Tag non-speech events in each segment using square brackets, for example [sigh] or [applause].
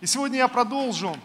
И сегодня я продолжу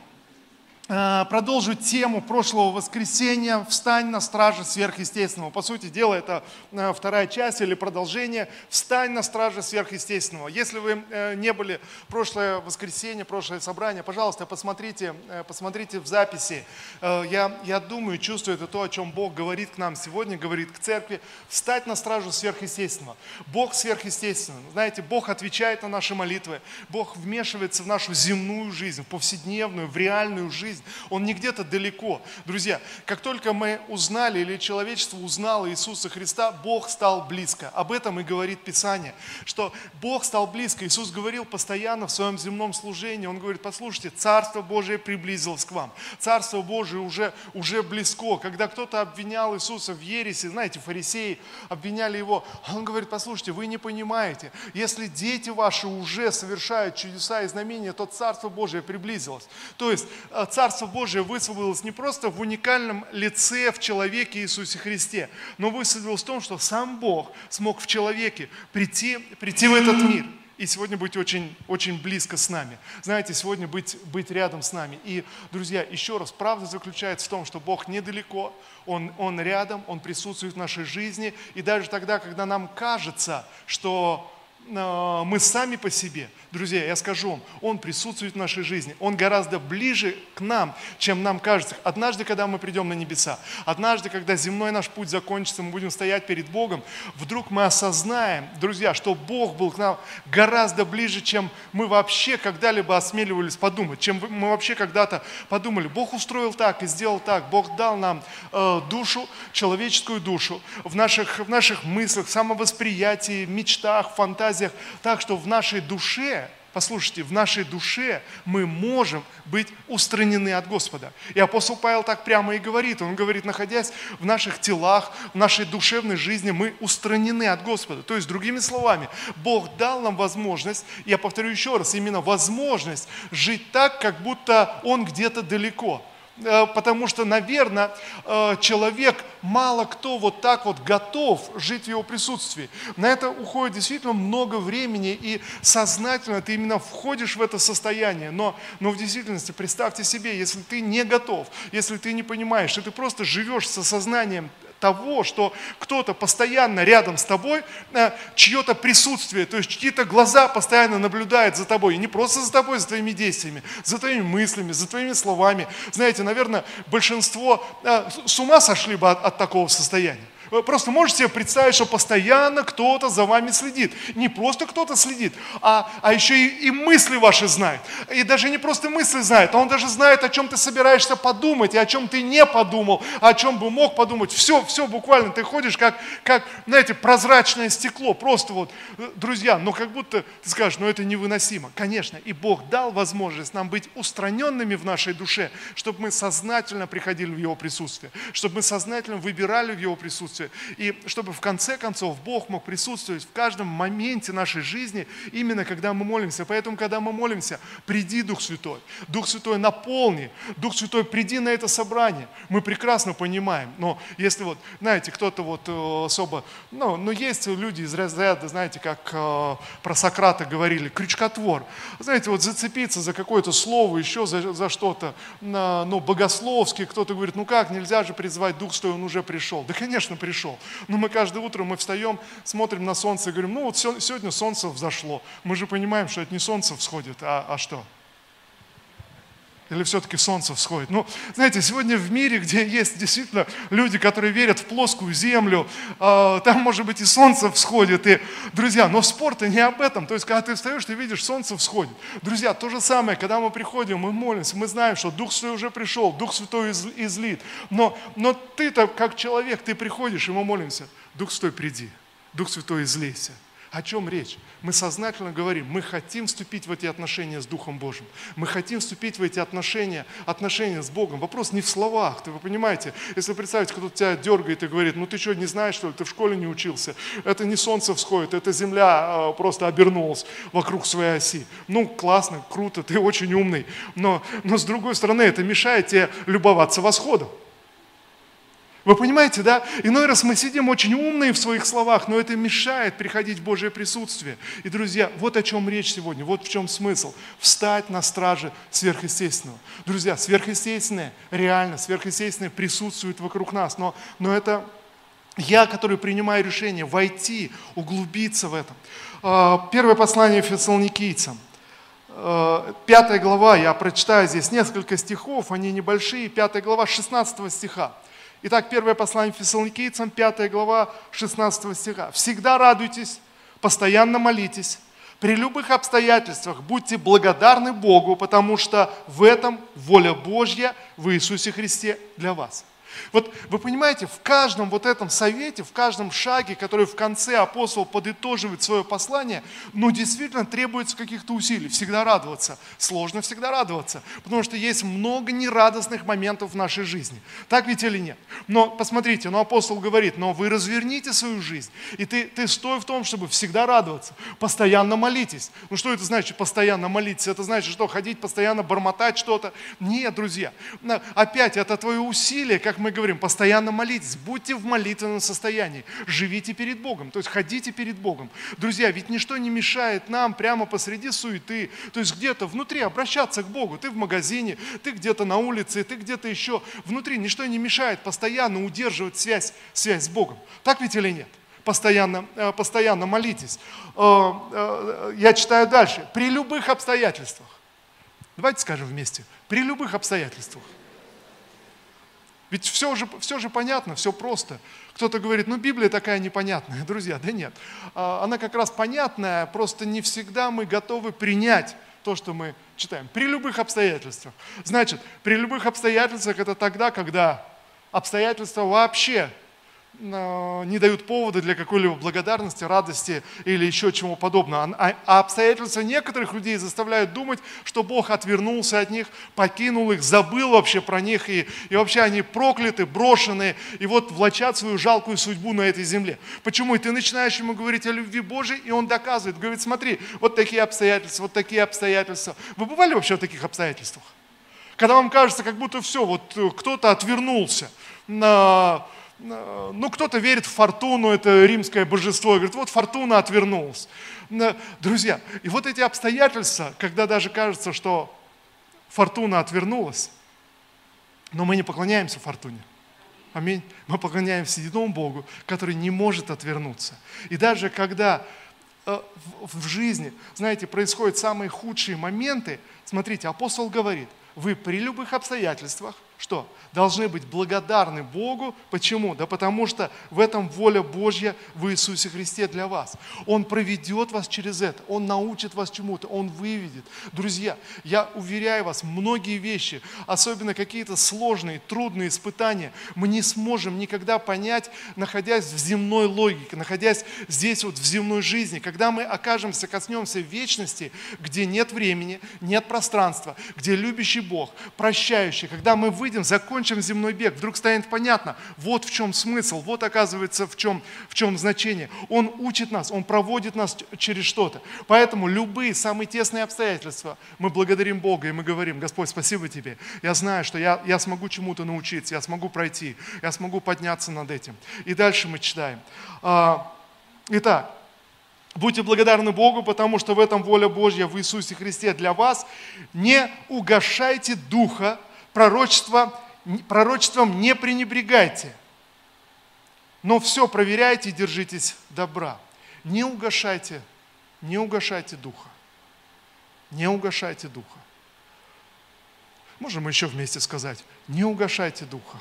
продолжу тему прошлого воскресенья «Встань на страже сверхъестественного». По сути дела, это э, вторая часть или продолжение «Встань на страже сверхъестественного». Если вы э, не были прошлое воскресенье, прошлое собрание, пожалуйста, посмотрите, посмотрите в записи. Я, я думаю, чувствую, это то, о чем Бог говорит к нам сегодня, говорит к церкви. «Встать на стражу сверхъестественного». Бог сверхъестественный. Знаете, Бог отвечает на наши молитвы. Бог вмешивается в нашу земную жизнь, в повседневную, в реальную жизнь жизнь. Он не где-то далеко. Друзья, как только мы узнали или человечество узнало Иисуса Христа, Бог стал близко. Об этом и говорит Писание, что Бог стал близко. Иисус говорил постоянно в своем земном служении. Он говорит, послушайте, Царство Божие приблизилось к вам. Царство Божие уже, уже близко. Когда кто-то обвинял Иисуса в ересе, знаете, фарисеи обвиняли его, он говорит, послушайте, вы не понимаете, если дети ваши уже совершают чудеса и знамения, то Царство Божие приблизилось. То есть э, Царство Божие высвободилось не просто в уникальном лице в человеке Иисусе Христе, но высвободилось в том, что сам Бог смог в человеке прийти, прийти в этот мир и сегодня быть очень, очень близко с нами. Знаете, сегодня быть, быть рядом с нами. И, друзья, еще раз, правда заключается в том, что Бог недалеко, Он, Он рядом, Он присутствует в нашей жизни. И даже тогда, когда нам кажется, что мы сами по себе – Друзья, я скажу вам, Он присутствует в нашей жизни. Он гораздо ближе к нам, чем нам кажется. Однажды, когда мы придем на небеса, однажды, когда земной наш путь закончится, мы будем стоять перед Богом, вдруг мы осознаем, друзья, что Бог был к нам гораздо ближе, чем мы вообще когда-либо осмеливались подумать, чем мы вообще когда-то подумали. Бог устроил так и сделал так. Бог дал нам э, душу, человеческую душу в наших, в наших мыслях, самовосприятии, мечтах, фантазиях, так что в нашей душе Послушайте, в нашей душе мы можем быть устранены от Господа. И апостол Павел так прямо и говорит. Он говорит, находясь в наших телах, в нашей душевной жизни, мы устранены от Господа. То есть, другими словами, Бог дал нам возможность, я повторю еще раз, именно возможность жить так, как будто Он где-то далеко. Э, потому что, наверное, э, человек, мало кто вот так вот готов жить в его присутствии. На это уходит действительно много времени, и сознательно ты именно входишь в это состояние. Но, но в действительности, представьте себе, если ты не готов, если ты не понимаешь, и ты просто живешь со сознанием того, что кто-то постоянно рядом с тобой, э, чье-то присутствие, то есть чьи-то глаза постоянно наблюдают за тобой. И не просто за тобой, за твоими действиями, за твоими мыслями, за твоими словами. Знаете, наверное, большинство э, с ума сошли бы от, от такого состояния. Просто можете себе представить, что постоянно кто-то за вами следит. Не просто кто-то следит, а, а еще и, и мысли ваши знает. И даже не просто мысли знает, а он даже знает, о чем ты собираешься подумать, и о чем ты не подумал, о чем бы мог подумать. Все, все буквально, ты ходишь как, как, знаете, прозрачное стекло. Просто вот, друзья, но как будто ты скажешь, ну это невыносимо. Конечно, и Бог дал возможность нам быть устраненными в нашей душе, чтобы мы сознательно приходили в Его присутствие, чтобы мы сознательно выбирали в Его присутствие, присутствие. И чтобы в конце концов Бог мог присутствовать в каждом моменте нашей жизни, именно когда мы молимся. Поэтому, когда мы молимся, приди, Дух Святой. Дух Святой наполни. Дух Святой, приди на это собрание. Мы прекрасно понимаем. Но если вот, знаете, кто-то вот э, особо, ну, но есть люди из разряда, знаете, как э, про Сократа говорили, крючкотвор. Знаете, вот зацепиться за какое-то слово, еще за, за что-то, ну, богословски, кто-то говорит, ну как, нельзя же призвать Дух Святой, он уже пришел. Да, конечно, пришел пришел. Но мы каждое утро мы встаем, смотрим на солнце и говорим, ну вот сегодня солнце взошло. Мы же понимаем, что это не солнце всходит, а, а что? Или все-таки солнце всходит? Ну, знаете, сегодня в мире, где есть действительно люди, которые верят в плоскую землю, э, там, может быть, и солнце всходит. И, друзья, но спорт не об этом. То есть, когда ты встаешь, ты видишь, солнце всходит. Друзья, то же самое, когда мы приходим, мы молимся, мы знаем, что Дух Святой уже пришел, Дух Святой из, излит. Но, но ты-то, как человек, ты приходишь, и мы молимся. Дух Святой, приди. Дух Святой, излейся. О чем речь? Мы сознательно говорим, мы хотим вступить в эти отношения с Духом Божьим. Мы хотим вступить в эти отношения, отношения с Богом. Вопрос не в словах, вы понимаете? Если представить, кто-то тебя дергает и говорит, ну ты что, не знаешь, что ли, ты в школе не учился? Это не солнце всходит, это земля а, просто обернулась вокруг своей оси. Ну, классно, круто, ты очень умный. Но, но с другой стороны, это мешает тебе любоваться восходом. Вы понимаете, да? Иной раз мы сидим очень умные в своих словах, но это мешает приходить в Божье присутствие. И, друзья, вот о чем речь сегодня, вот в чем смысл. Встать на страже сверхъестественного. Друзья, сверхъестественное, реально, сверхъестественное присутствует вокруг нас, но, но это я, который принимаю решение войти, углубиться в этом. А, первое послание фессалоникийцам. А, пятая глава, я прочитаю здесь несколько стихов, они небольшие. Пятая глава 16 стиха. Итак, первое послание Фессалоникийцам, 5 глава 16 стиха. «Всегда радуйтесь, постоянно молитесь, при любых обстоятельствах будьте благодарны Богу, потому что в этом воля Божья в Иисусе Христе для вас». Вот вы понимаете, в каждом вот этом совете, в каждом шаге, который в конце апостол подытоживает свое послание, ну действительно требуется каких-то усилий. Всегда радоваться. Сложно всегда радоваться, потому что есть много нерадостных моментов в нашей жизни. Так ведь или нет? Но посмотрите, но апостол говорит, но вы разверните свою жизнь, и ты, ты стой в том, чтобы всегда радоваться. Постоянно молитесь. Ну что это значит постоянно молиться? Это значит что? Ходить постоянно, бормотать что-то? Нет, друзья. Опять, это твое усилие, как мы говорим, постоянно молитесь, будьте в молитвенном состоянии, живите перед Богом, то есть ходите перед Богом. Друзья, ведь ничто не мешает нам прямо посреди суеты, то есть где-то внутри обращаться к Богу. Ты в магазине, ты где-то на улице, ты где-то еще внутри. Ничто не мешает постоянно удерживать связь, связь с Богом. Так ведь или нет? Постоянно, э, постоянно молитесь. Э, э, я читаю дальше. При любых обстоятельствах. Давайте скажем вместе. При любых обстоятельствах. Ведь все же, все же понятно, все просто. Кто-то говорит, ну Библия такая непонятная. [laughs] Друзья, да нет. А, она как раз понятная, просто не всегда мы готовы принять то, что мы читаем. При любых обстоятельствах. Значит, при любых обстоятельствах это тогда, когда обстоятельства вообще не дают повода для какой-либо благодарности, радости или еще чему подобного. А, а обстоятельства некоторых людей заставляют думать, что Бог отвернулся от них, покинул их, забыл вообще про них, и, и вообще они прокляты, брошены, и вот влачат свою жалкую судьбу на этой земле. Почему? И ты начинаешь ему говорить о любви Божьей, и он доказывает, говорит, смотри, вот такие обстоятельства, вот такие обстоятельства. Вы бывали вообще в таких обстоятельствах? Когда вам кажется, как будто все, вот э, кто-то отвернулся, на ну, кто-то верит в фортуну, это римское божество, говорит, вот фортуна отвернулась. Друзья, и вот эти обстоятельства, когда даже кажется, что фортуна отвернулась, но мы не поклоняемся фортуне. Аминь. Мы поклоняемся единому Богу, который не может отвернуться. И даже когда э, в жизни, знаете, происходят самые худшие моменты, смотрите, апостол говорит, вы при любых обстоятельствах, что? Должны быть благодарны Богу. Почему? Да потому что в этом воля Божья в Иисусе Христе для вас. Он проведет вас через это, Он научит вас чему-то, Он выведет. Друзья, я уверяю вас, многие вещи, особенно какие-то сложные, трудные испытания, мы не сможем никогда понять, находясь в земной логике, находясь здесь вот в земной жизни. Когда мы окажемся, коснемся вечности, где нет времени, нет пространства, где любящий Бог, прощающий, когда мы выйдем выйдем, закончим земной бег, вдруг станет понятно, вот в чем смысл, вот оказывается в чем, в чем значение. Он учит нас, Он проводит нас через что-то. Поэтому любые самые тесные обстоятельства, мы благодарим Бога и мы говорим, Господь, спасибо Тебе. Я знаю, что я, я смогу чему-то научиться, я смогу пройти, я смогу подняться над этим. И дальше мы читаем. А, итак, Будьте благодарны Богу, потому что в этом воля Божья в Иисусе Христе для вас. Не угошайте духа, пророчество, пророчеством не пренебрегайте, но все проверяйте и держитесь добра. Не угошайте, не угошайте духа. Не угошайте духа. Можем еще вместе сказать, не угошайте духа.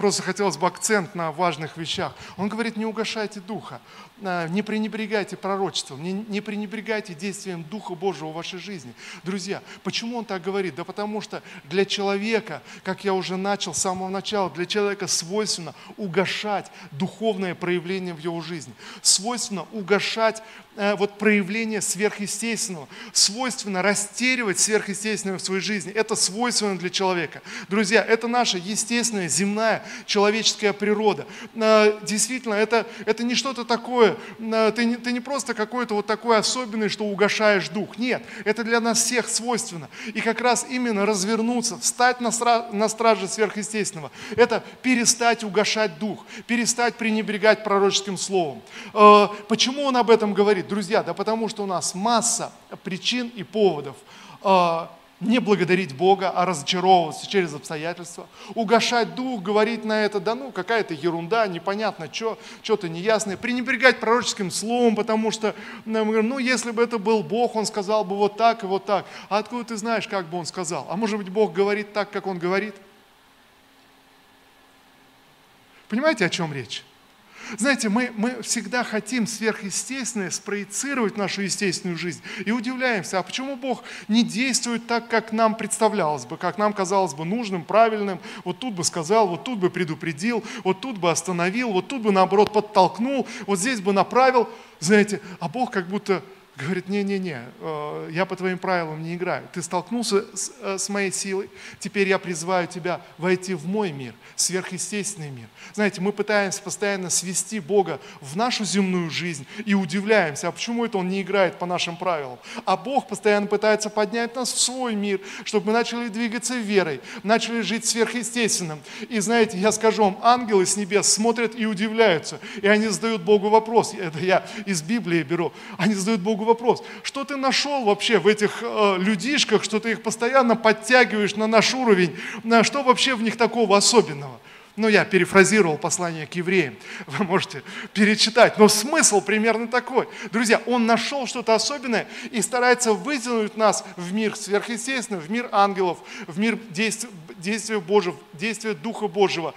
Просто хотелось бы акцент на важных вещах. Он говорит, не угошайте духа, а, не пренебрегайте пророчеством, не, не пренебрегайте действием Духа Божьего в вашей жизни. Друзья, почему он так говорит? Да потому что для человека, как я уже начал с самого начала, для человека свойственно угошать духовное проявление в его жизни. Свойственно угошать э, вот проявление сверхъестественного. Свойственно растеривать сверхъестественное в своей жизни. Это свойственно для человека. Друзья, это наша естественная земная человеческая природа. Э, действительно, это, это не что-то такое, э, ты не, ты не просто какой-то вот такой особенный, что угошаешь дух. Нет, это для нас всех свойственно. И как раз именно развернуться, встать на, стра- на страже сверхъестественного, это перестать угошать дух, перестать пренебрегать пророческим словом. Э, почему он об этом говорит? Друзья, да потому что у нас масса причин и поводов не благодарить Бога, а разочаровываться через обстоятельства, угошать дух, говорить на это, да ну, какая-то ерунда, непонятно что, что-то неясное, пренебрегать пророческим словом, потому что, ну, ну, если бы это был Бог, Он сказал бы вот так и вот так. А откуда ты знаешь, как бы Он сказал? А может быть, Бог говорит так, как Он говорит? Понимаете, о чем речь? Знаете, мы, мы всегда хотим сверхъестественное спроецировать нашу естественную жизнь и удивляемся, а почему Бог не действует так, как нам представлялось бы, как нам казалось бы нужным, правильным, вот тут бы сказал, вот тут бы предупредил, вот тут бы остановил, вот тут бы наоборот подтолкнул, вот здесь бы направил, знаете, а Бог как будто говорит, не-не-не, э, я по твоим правилам не играю. Ты столкнулся с, э, с моей силой, теперь я призываю тебя войти в мой мир, сверхъестественный мир. Знаете, мы пытаемся постоянно свести Бога в нашу земную жизнь и удивляемся, а почему это Он не играет по нашим правилам? А Бог постоянно пытается поднять нас в свой мир, чтобы мы начали двигаться верой, начали жить сверхъестественным. И знаете, я скажу вам, ангелы с небес смотрят и удивляются, и они задают Богу вопрос, это я из Библии беру, они задают Богу вопрос, что ты нашел вообще в этих э, людишках, что ты их постоянно подтягиваешь на наш уровень, на что вообще в них такого особенного? Ну, я перефразировал послание к евреям, [laughs] вы можете перечитать, но смысл примерно такой. Друзья, он нашел что-то особенное и старается вытянуть нас в мир сверхъестественного, в мир ангелов, в мир действия, действия Божьего, действия Духа Божьего.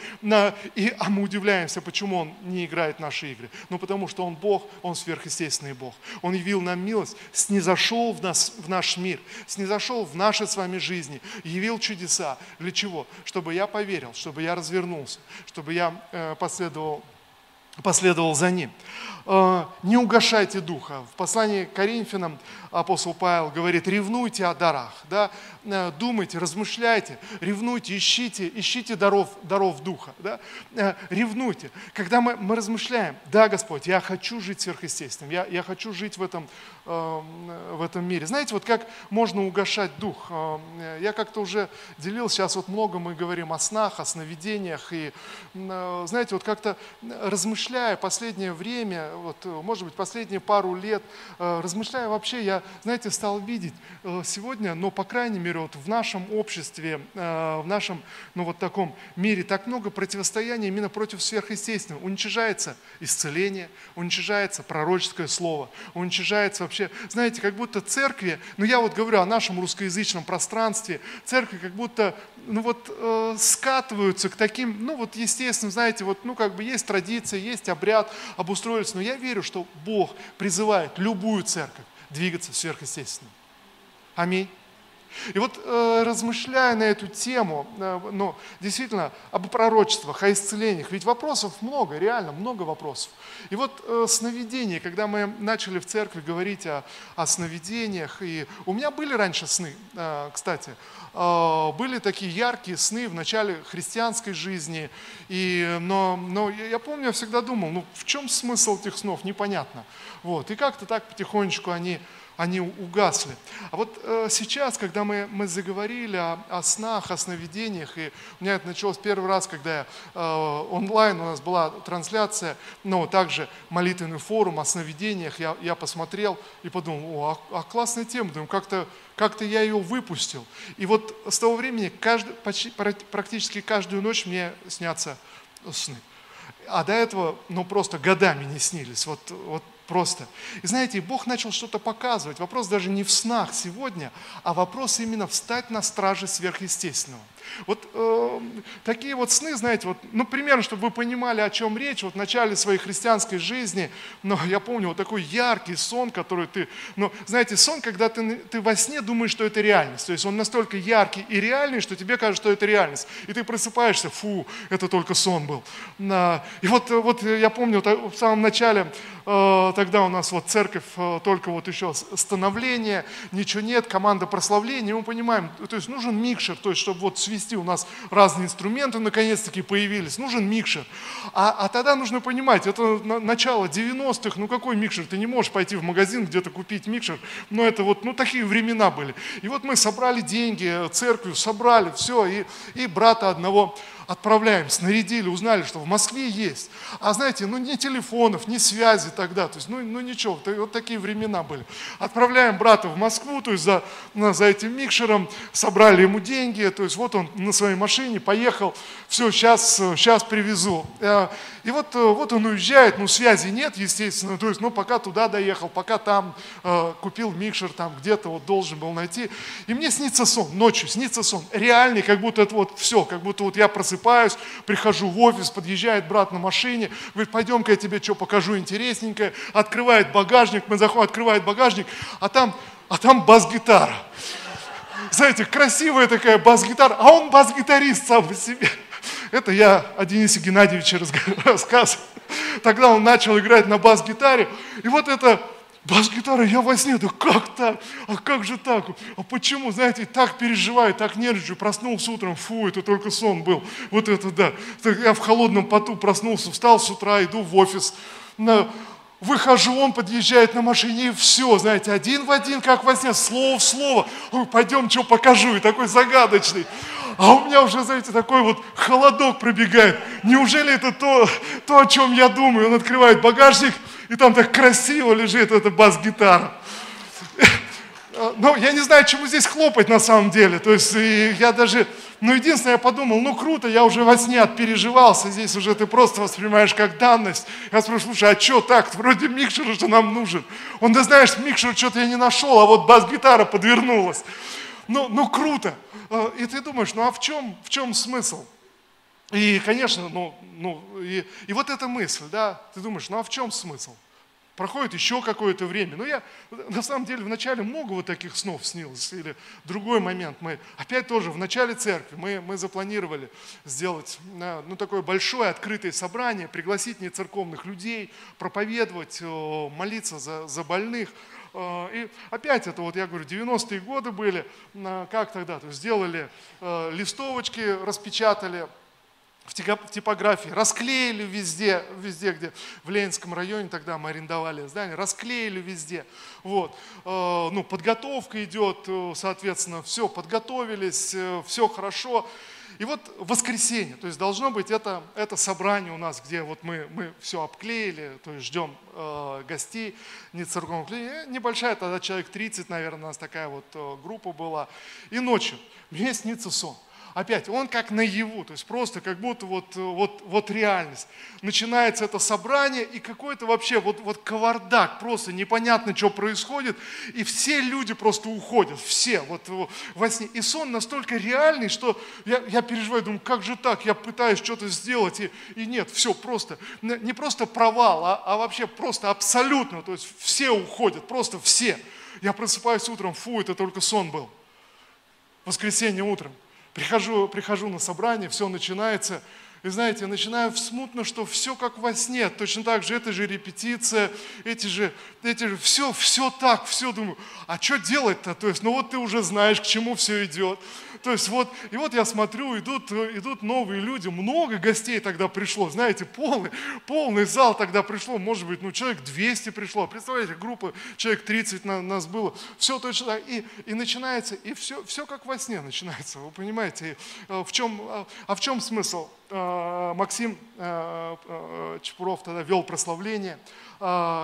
И, а мы удивляемся, почему Он не играет наши игры. Ну, потому что Он Бог, Он сверхъестественный Бог. Он явил нам милость, снизошел в, нас, в наш мир, снизошел в наши с вами жизни, явил чудеса. Для чего? Чтобы я поверил, чтобы я развернулся, чтобы я э, последовал последовал за ним. Э, не угошайте духа. В послании к Коринфянам апостол Павел говорит, ревнуйте о дарах, да? Э, думайте, размышляйте, ревнуйте, ищите, ищите даров, даров духа, да? Э, ревнуйте. Когда мы, мы размышляем, да, Господь, я хочу жить сверхъестественным, я, я хочу жить в этом, в этом мире. Знаете, вот как можно угошать дух? Я как-то уже делился, сейчас вот много мы говорим о снах, о сновидениях, и, знаете, вот как-то размышляя последнее время, вот, э, может быть, последние пару лет, э, размышляя вообще, я, знаете, стал видеть э, сегодня, но, по крайней мере, вот в нашем обществе, в нашем, ну, вот таком мире так много противостояния именно против сверхъестественного. Уничижается исцеление, уничижается пророческое слово, уничижается вообще, знаете, как будто церкви, ну, я вот говорю о нашем русскоязычном пространстве, церкви как будто, ну, вот э, скатываются к таким, ну, вот естественно, знаете, вот, ну, как бы есть традиция, есть обряд, обустроились, но я верю, что Бог призывает любую церковь двигаться сверхъестественно. Аминь. И вот э, размышляя на эту тему, э, ну, действительно, об пророчествах, о исцелениях, ведь вопросов много, реально много вопросов. И вот э, сновидение, когда мы начали в церкви говорить о, о сновидениях, и у меня были раньше сны, кстати, были такие яркие сны в начале христианской жизни, и, но, но я помню, я всегда думал, ну в чем смысл этих снов, непонятно. Вот, и как-то так потихонечку они они угасли. А вот э, сейчас, когда мы, мы заговорили о, о снах, о сновидениях, и у меня это началось первый раз, когда я, э, онлайн у нас была трансляция, но также молитвенный форум о сновидениях, я, я посмотрел и подумал, о, а, а классная тема, думаю, как-то как я ее выпустил. И вот с того времени каждый, почти, практически каждую ночь мне снятся сны. А до этого, ну, просто годами не снились. Вот, вот Просто. И знаете, Бог начал что-то показывать. Вопрос даже не в снах сегодня, а вопрос именно встать на страже сверхъестественного. Вот э, такие вот сны, знаете, вот, ну, примерно, чтобы вы понимали, о чем речь, вот в начале своей христианской жизни, но я помню вот такой яркий сон, который ты, ну, знаете, сон, когда ты, ты во сне думаешь, что это реальность, то есть он настолько яркий и реальный, что тебе кажется, что это реальность, и ты просыпаешься, фу, это только сон был. И вот, вот я помню, в самом начале э, тогда у нас вот церковь э, только вот еще становление, ничего нет, команда прославления, мы понимаем, то есть нужен микшер, то есть чтобы вот свести у нас разные инструменты наконец-таки появились, нужен микшер. А, а тогда нужно понимать, это начало 90-х, ну какой микшер, ты не можешь пойти в магазин где-то купить микшер, но это вот, ну такие времена были. И вот мы собрали деньги, церковью собрали, все, и, и брата одного отправляем, снарядили, узнали, что в Москве есть. А знаете, ну ни телефонов, ни связи тогда, то есть, ну, ну ничего, вот такие времена были. Отправляем брата в Москву, то есть за, за этим микшером, собрали ему деньги, то есть вот он на своей машине поехал, все, сейчас, сейчас привезу. Э, и вот, э, вот он уезжает, ну связи нет, естественно, то есть, ну пока туда доехал, пока там э, купил микшер, там где-то вот должен был найти. И мне снится сон, ночью снится сон, реальный, как будто это вот все, как будто вот я просыпаюсь, прихожу в офис, подъезжает брат на машине, говорит, пойдем-ка я тебе что покажу интересненькое, открывает багажник, мы заходим, открывает багажник, а там, а там бас-гитара. Знаете, красивая такая бас-гитара, а он бас-гитарист сам по себе. Это я о Денисе Геннадьевиче [laughs] рассказываю. Тогда он начал играть на бас-гитаре. И вот это бас-гитара, я во сне, да как так? А как же так? А почему? Знаете, так переживаю, так нервничаю. Проснулся утром, фу, это только сон был. Вот это да. Я в холодном поту проснулся, встал с утра, иду в офис. На, выхожу, он подъезжает на машине, и все, знаете, один в один, как во сне, слово в слово. Ой, пойдем, что покажу, и такой загадочный. А у меня уже, знаете, такой вот холодок пробегает. Неужели это то, то о чем я думаю? Он открывает багажник, и там так красиво лежит эта бас-гитара. Ну, я не знаю, чему здесь хлопать на самом деле. То есть я даже, ну, единственное, я подумал, ну, круто, я уже во сне отпереживался, здесь уже ты просто воспринимаешь как данность. Я спрашиваю, слушай, а что так? Вроде микшер же нам нужен. Он, да знаешь, микшер что-то я не нашел, а вот бас-гитара подвернулась. Ну, ну, круто. А, и ты думаешь, ну, а в чем, в чем смысл? И, конечно, ну, ну и, и вот эта мысль, да, ты думаешь, ну, а в чем смысл? Проходит еще какое-то время. Но я, на самом деле, вначале много вот таких снов снилось. Или другой момент. Мы, опять тоже, в начале церкви мы, мы запланировали сделать ну, такое большое открытое собрание, пригласить нецерковных людей, проповедовать, молиться за, за больных. И опять это, вот я говорю, 90-е годы были, как тогда? То есть сделали э, листовочки, распечатали, в типографии, расклеили везде, везде, где в Ленинском районе тогда мы арендовали здание, расклеили везде. Вот. Э, ну, подготовка идет, э, соответственно, все, подготовились, э, все хорошо. И вот воскресенье, то есть должно быть это, это собрание у нас, где вот мы, мы все обклеили, то есть ждем э, гостей, не церковных людей, небольшая, тогда человек 30, наверное, у нас такая вот э, группа была. И ночью мне снится сон – опять, он как наяву, то есть просто как будто вот, вот, вот реальность. Начинается это собрание, и какой-то вообще вот, вот кавардак, просто непонятно, что происходит, и все люди просто уходят, все, вот во сне. И сон настолько реальный, что я, я переживаю, думаю, как же так, я пытаюсь что-то сделать, и, и нет, все просто, не просто провал, а, а вообще просто абсолютно, то есть все уходят, просто все. Я просыпаюсь утром, фу, это только сон был. Воскресенье утром. Прихожу, прихожу на собрание, все начинается, и знаете, начинаю смутно, что все как во сне, точно так же, это же репетиция, эти же, эти же, все, все так, все, думаю, а что делать-то? То есть, ну вот ты уже знаешь, к чему все идет. То есть вот, и вот я смотрю, идут, идут новые люди, много гостей тогда пришло, знаете, полный, полный зал тогда пришло, может быть, ну человек 200 пришло, представляете, группа, человек 30 на, нас было, все точно так, и, и начинается, и все, все как во сне начинается, вы понимаете, э, в чем, а, а в чем смысл? Э, Максим э, Чепуров тогда вел прославление,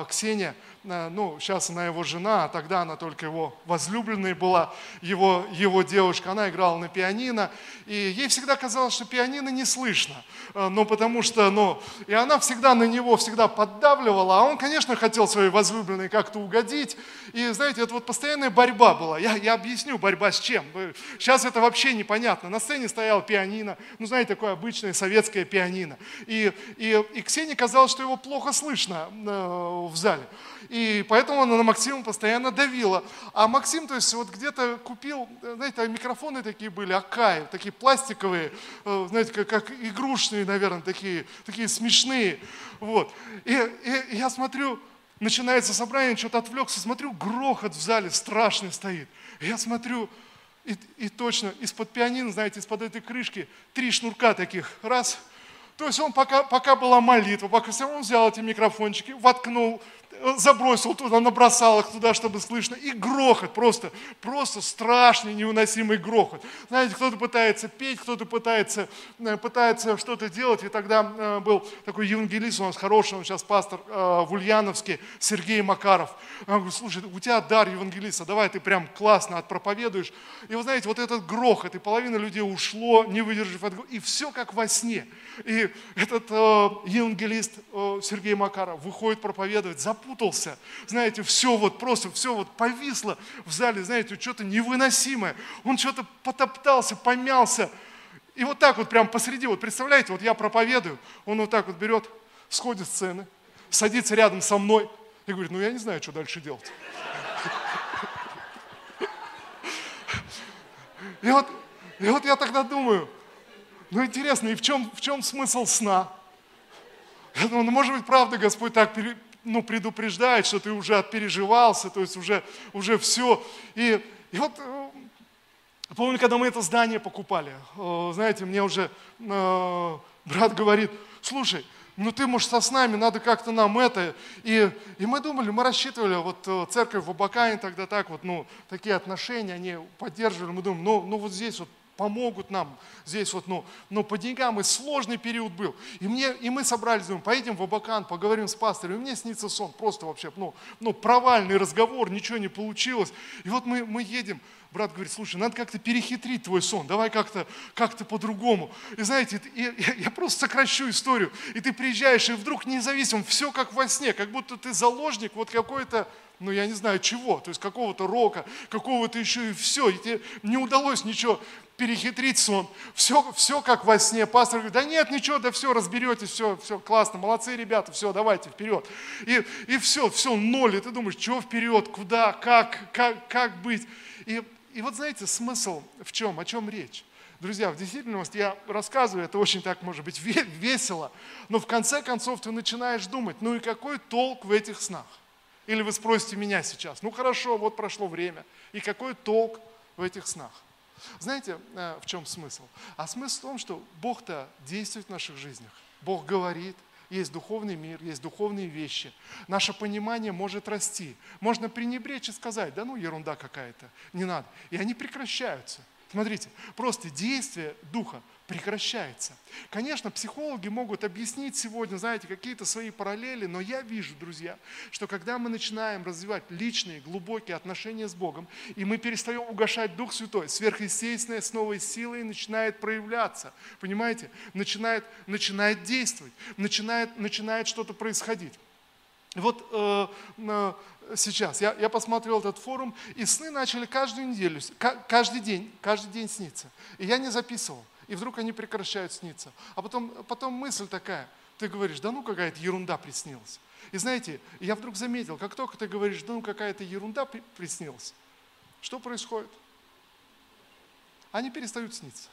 Ксения Э, ну, сейчас она его жена, а тогда она только его возлюбленная была, его, его девушка, она играла на пианино, и ей всегда казалось, что пианино не слышно, э, ну, потому что, ну, и она всегда на него всегда поддавливала, а он, конечно, хотел своей возлюбленной как-то угодить, и, знаете, это вот постоянная борьба была, я, я объясню, борьба с чем, сейчас это вообще непонятно, на сцене стоял пианино, ну, знаете, такое обычное советское пианино, и, и, и Ксении казалось, что его плохо слышно. Э, в зале, и поэтому она на Максима постоянно давила. А Максим, то есть вот где-то купил, знаете, микрофоны, такие были, акаи, такие пластиковые, э, знаете, как, как игрушечные, наверное, такие, такие смешные. Вот. И, и я смотрю, начинается собрание, что-то отвлекся, смотрю, грохот в зале страшный стоит. я смотрю, и, и точно из-под пианино, знаете, из-под этой крышки три шнурка таких, раз. То есть он пока, пока была молитва, пока он взял эти микрофончики, воткнул, забросил туда, набросал их туда, чтобы слышно. И грохот, просто, просто страшный, невыносимый грохот. Знаете, кто-то пытается петь, кто-то пытается, э, пытается что-то делать. И тогда э, был такой евангелист у нас хороший, он сейчас пастор э, в Ульяновске, Сергей Макаров. Он говорит, слушай, у тебя дар евангелиста, давай ты прям классно отпроповедуешь. И вы знаете, вот этот грохот, и половина людей ушло, не выдержав этого, и все как во сне. И этот евангелист Сергей Макаров выходит проповедовать, запутался. Знаете, все вот просто, все вот повисло в зале, знаете, что-то невыносимое. Он что-то потоптался, помялся. И вот так вот прям посреди, вот представляете, вот я проповедую, он вот так вот берет, сходит с сцены, садится рядом со мной и говорит, ну я не знаю, что дальше делать. И вот, и вот я тогда думаю, ну интересно, и в чем, в чем смысл сна? Я думаю, ну может быть, правда, Господь так ну, предупреждает, что ты уже отпереживался, то есть уже, уже все. И, и вот э, помню, когда мы это здание покупали, э, знаете, мне уже э, брат говорит, слушай, ну ты, может, со снами, надо как-то нам это. И, и мы думали, мы рассчитывали, вот церковь в Абакане тогда так вот, ну, такие отношения, они поддерживали, мы думаем, ну, ну вот здесь вот помогут нам здесь вот, ну, ну по деньгам, и сложный период был. И, мне, и мы собрались, думаем, поедем в Абакан, поговорим с пастором, и мне снится сон, просто вообще, ну, ну провальный разговор, ничего не получилось. И вот мы, мы едем, брат говорит, слушай, надо как-то перехитрить твой сон, давай как-то как по-другому. И знаете, я, я просто сокращу историю, и ты приезжаешь, и вдруг независимо, все как во сне, как будто ты заложник вот какой-то ну я не знаю чего, то есть какого-то рока, какого-то еще и все, и тебе не удалось ничего перехитрить сон. Все, все как во сне. Пастор говорит, да нет, ничего, да все, разберетесь, все, все классно, молодцы ребята, все, давайте вперед. И, и все, все, ноль, и ты думаешь, чего вперед, куда, как, как, как быть. И, и вот знаете, смысл в чем, о чем речь? Друзья, в действительности я рассказываю, это очень так может быть весело, но в конце концов ты начинаешь думать, ну и какой толк в этих снах? Или вы спросите меня сейчас, ну хорошо, вот прошло время, и какой толк в этих снах? Знаете, э, в чем смысл? А смысл в том, что Бог-то действует в наших жизнях. Бог говорит, есть духовный мир, есть духовные вещи. Наше понимание может расти. Можно пренебречь и сказать, да ну ерунда какая-то, не надо. И они прекращаются. Смотрите, просто действие Духа прекращается. Конечно, психологи могут объяснить сегодня, знаете, какие-то свои параллели, но я вижу, друзья, что когда мы начинаем развивать личные, глубокие отношения с Богом, и мы перестаем угошать Дух Святой, сверхъестественное с новой силой начинает проявляться, понимаете, начинает, начинает действовать, начинает, начинает что-то происходить. Вот э, э, сейчас я, я посмотрел этот форум, и сны начали каждую неделю, каждый день, каждый день сниться. И я не записывал и вдруг они прекращают сниться. А потом, потом мысль такая, ты говоришь, да ну какая-то ерунда приснилась. И знаете, я вдруг заметил, как только ты говоришь, да ну какая-то ерунда приснилась, что происходит? Они перестают сниться.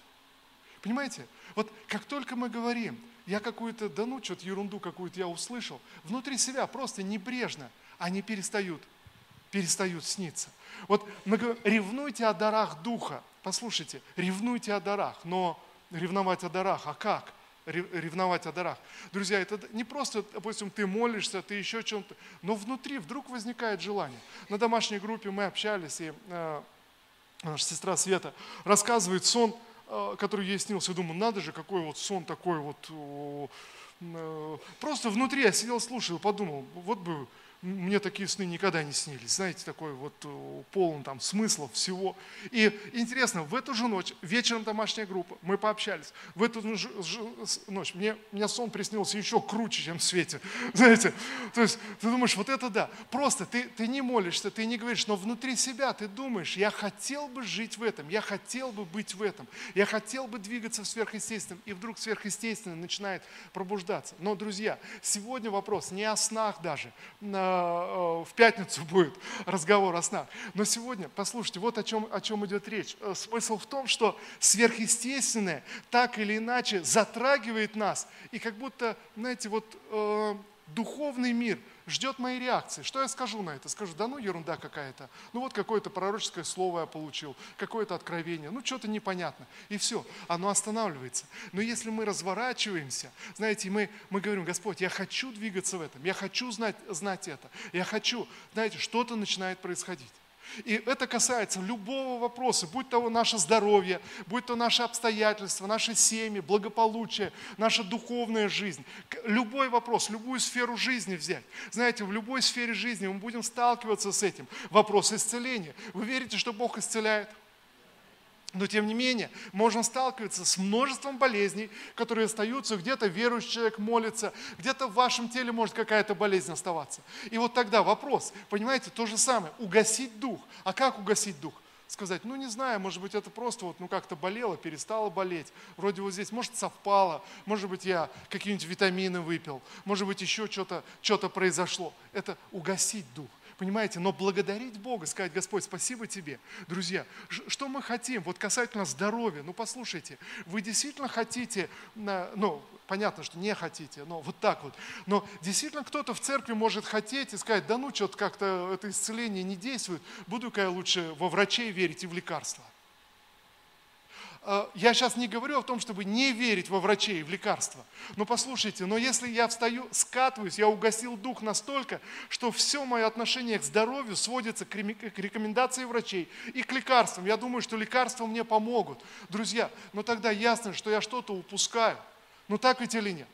Понимаете? Вот как только мы говорим, я какую-то, да ну, что-то ерунду какую-то я услышал, внутри себя просто небрежно они перестают, перестают сниться. Вот мы говорим, ревнуйте о дарах Духа. Послушайте, ревнуйте о дарах, но ревновать о дарах. А как? ревновать о дарах. Друзья, это не просто, допустим, ты молишься, ты еще чем-то, но внутри вдруг возникает желание. На домашней группе мы общались, и э, наша сестра Света рассказывает сон, э, который ей снился. Я думаю, надо же, какой вот сон такой вот. Э, просто внутри я сидел, слушал, подумал, вот бы мне такие сны никогда не снились. Знаете, такой вот э, полный там смыслов всего. И интересно, в эту же ночь, вечером домашняя группа, мы пообщались. В эту же ночь мне, мне сон приснился еще круче, чем в свете. [laughs] Знаете, то есть ты думаешь, вот это да. Просто ты, ты не молишься, ты не говоришь, но внутри себя ты думаешь, я хотел бы жить в этом, я хотел бы быть в этом, я хотел бы двигаться в сверхъестественном. И вдруг сверхъестественное начинает пробуждаться. Но, друзья, сегодня вопрос не о снах даже, в пятницу [laughs] будет разговор о снах. Но сегодня, послушайте, вот о чем, о чем идет речь. Смысл в том, что сверхъестественное так или иначе затрагивает нас. И как будто, знаете, вот духовный мир ждет моей реакции. Что я скажу на это? Скажу, да ну ерунда какая-то. Ну вот какое-то пророческое слово я получил, какое-то откровение, ну что-то непонятно. И все, оно останавливается. Но если мы разворачиваемся, знаете, мы, мы говорим, Господь, я хочу двигаться в этом, я хочу знать, знать это, я хочу, знаете, что-то начинает происходить. И это касается любого вопроса, будь то наше здоровье, будь то наши обстоятельства, наши семьи, благополучие, наша духовная жизнь. Любой вопрос, любую сферу жизни взять. Знаете, в любой сфере жизни мы будем сталкиваться с этим. Вопрос исцеления. Вы верите, что Бог исцеляет? Но тем не менее, можно сталкиваться с множеством болезней, которые остаются, где-то верующий человек молится, где-то в вашем теле может какая-то болезнь оставаться. И вот тогда вопрос, понимаете, то же самое, угасить дух. А как угасить дух? Сказать, ну не знаю, может быть это просто вот ну как-то болело, перестало болеть. Вроде вот здесь, может совпало, может быть я какие-нибудь витамины выпил, может быть еще что-то что произошло. Это угасить дух. Понимаете, но благодарить Бога, сказать, Господь, спасибо тебе. Друзья, что мы хотим, вот касательно здоровья, ну послушайте, вы действительно хотите, ну, понятно, что не хотите, но вот так вот. Но действительно кто-то в церкви может хотеть и сказать, да ну что-то как-то это исцеление не действует, буду-ка я лучше во врачей верить и в лекарства. Э, я сейчас не говорю о том, чтобы не верить во врачей, в лекарства. Но послушайте, но если я встаю, скатываюсь, я угасил дух настолько, что все мое отношение к здоровью сводится к рекомендации врачей и к лекарствам. Я думаю, что лекарства мне помогут. Друзья, но тогда ясно, что я что-то упускаю. Ну так ведь или нет?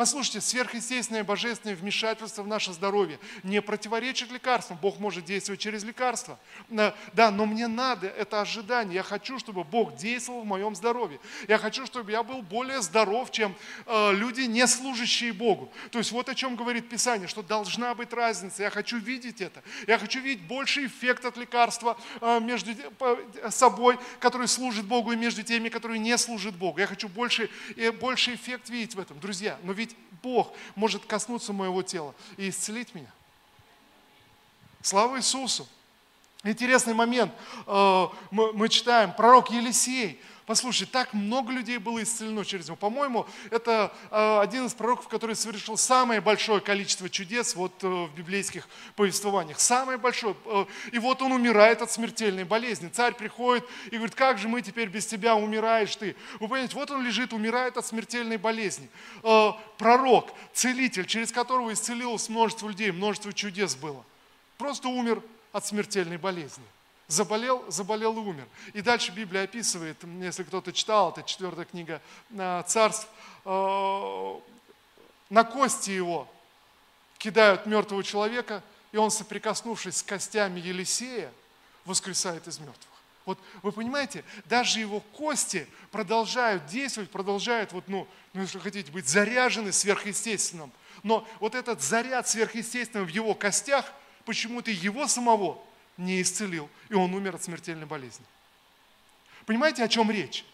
Послушайте, сверхъестественное божественное вмешательство в наше здоровье не противоречит лекарствам. Бог может действовать через лекарства. Да, но мне надо это ожидание. Я хочу, чтобы Бог действовал в моем здоровье. Я хочу, чтобы я был более здоров, чем э, люди, не служащие Богу. То есть вот о чем говорит Писание, что должна быть разница. Я хочу видеть это. Я хочу видеть больший эффект от лекарства э, между собой, который служит Богу, и между теми, которые не служат Богу. Я хочу больше, э, больше эффект видеть в этом. Друзья, но ведь Бог может коснуться моего тела и исцелить меня. Слава Иисусу! Интересный момент. Э, мы читаем, пророк Елисей, Послушай, так много людей было исцелено через него. По-моему, это э, один из пророков, который совершил самое большое количество чудес вот э, в библейских повествованиях. Самое большое. Э, и вот он умирает от смертельной болезни. Царь приходит и говорит, как же мы теперь без тебя умираешь ты? Вы понимаете, вот он лежит, умирает от смертельной болезни. Пророк, целитель, через которого исцелилось множество людей, множество чудес было. Просто умер от смертельной болезни заболел, заболел и умер. И дальше Библия описывает, если кто-то читал, это четвертая книга э, царств, э, на кости его кидают мертвого человека, и он, соприкоснувшись с костями Елисея, воскресает из мертвых. Вот вы понимаете, даже его кости продолжают действовать, продолжают, вот, ну, ну, если хотите, быть заряжены сверхъестественным. Но вот этот заряд сверхъестественного в его костях, почему-то его самого не исцелил, и он умер от смертельной болезни. Понимаете, о чем речь?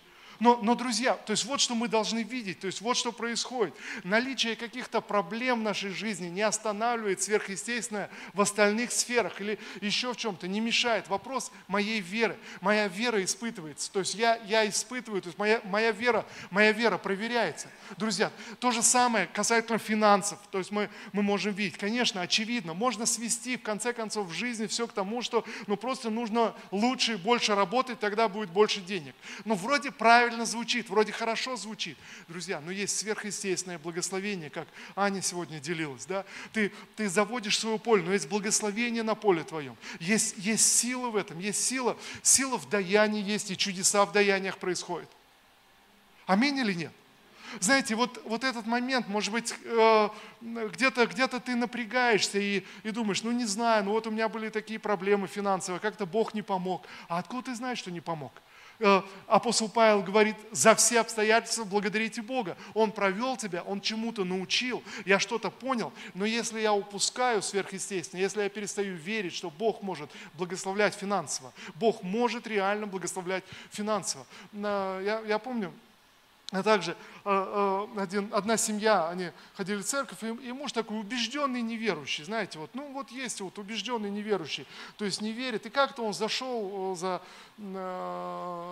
Но, но, друзья, то есть вот что мы должны видеть, то есть вот что происходит. Наличие каких-то проблем в нашей жизни не останавливает сверхъестественное в остальных сферах или еще в чем-то, не мешает. Вопрос моей веры. Моя вера испытывается. То есть я, я испытываю, то есть моя, моя, вера, моя вера проверяется. Друзья, то же самое касательно финансов. То есть мы, мы можем видеть. Конечно, очевидно, можно свести в конце концов в жизни все к тому, что ну, просто нужно лучше и больше работать, тогда будет больше денег. Но вроде правильно правильно звучит, вроде хорошо звучит. Друзья, но есть сверхъестественное благословение, как Аня сегодня делилась. Да? Ты, ты заводишь свое поле, но есть благословение на поле твоем. Есть, есть сила в этом, есть сила. Сила в даянии есть, и чудеса в даяниях происходят. Аминь или нет? Знаете, вот, вот этот момент, может быть, э, где-то где ты напрягаешься и, и думаешь, ну не знаю, ну вот у меня были такие проблемы финансовые, как-то Бог не помог. А откуда ты знаешь, что не помог? Э, апостол Павел говорит, за все обстоятельства благодарите Бога. Он провел тебя, Он чему-то научил, я что-то понял. Но если я упускаю сверхъестественно, если я перестаю верить, что Бог может благословлять финансово, Бог может реально благословлять финансово. Я, я помню, а также э, э, один, одна семья, они ходили в церковь, и, и муж такой убежденный неверующий, знаете, вот, ну вот есть вот убежденный неверующий, то есть не верит, и как-то он зашел э, за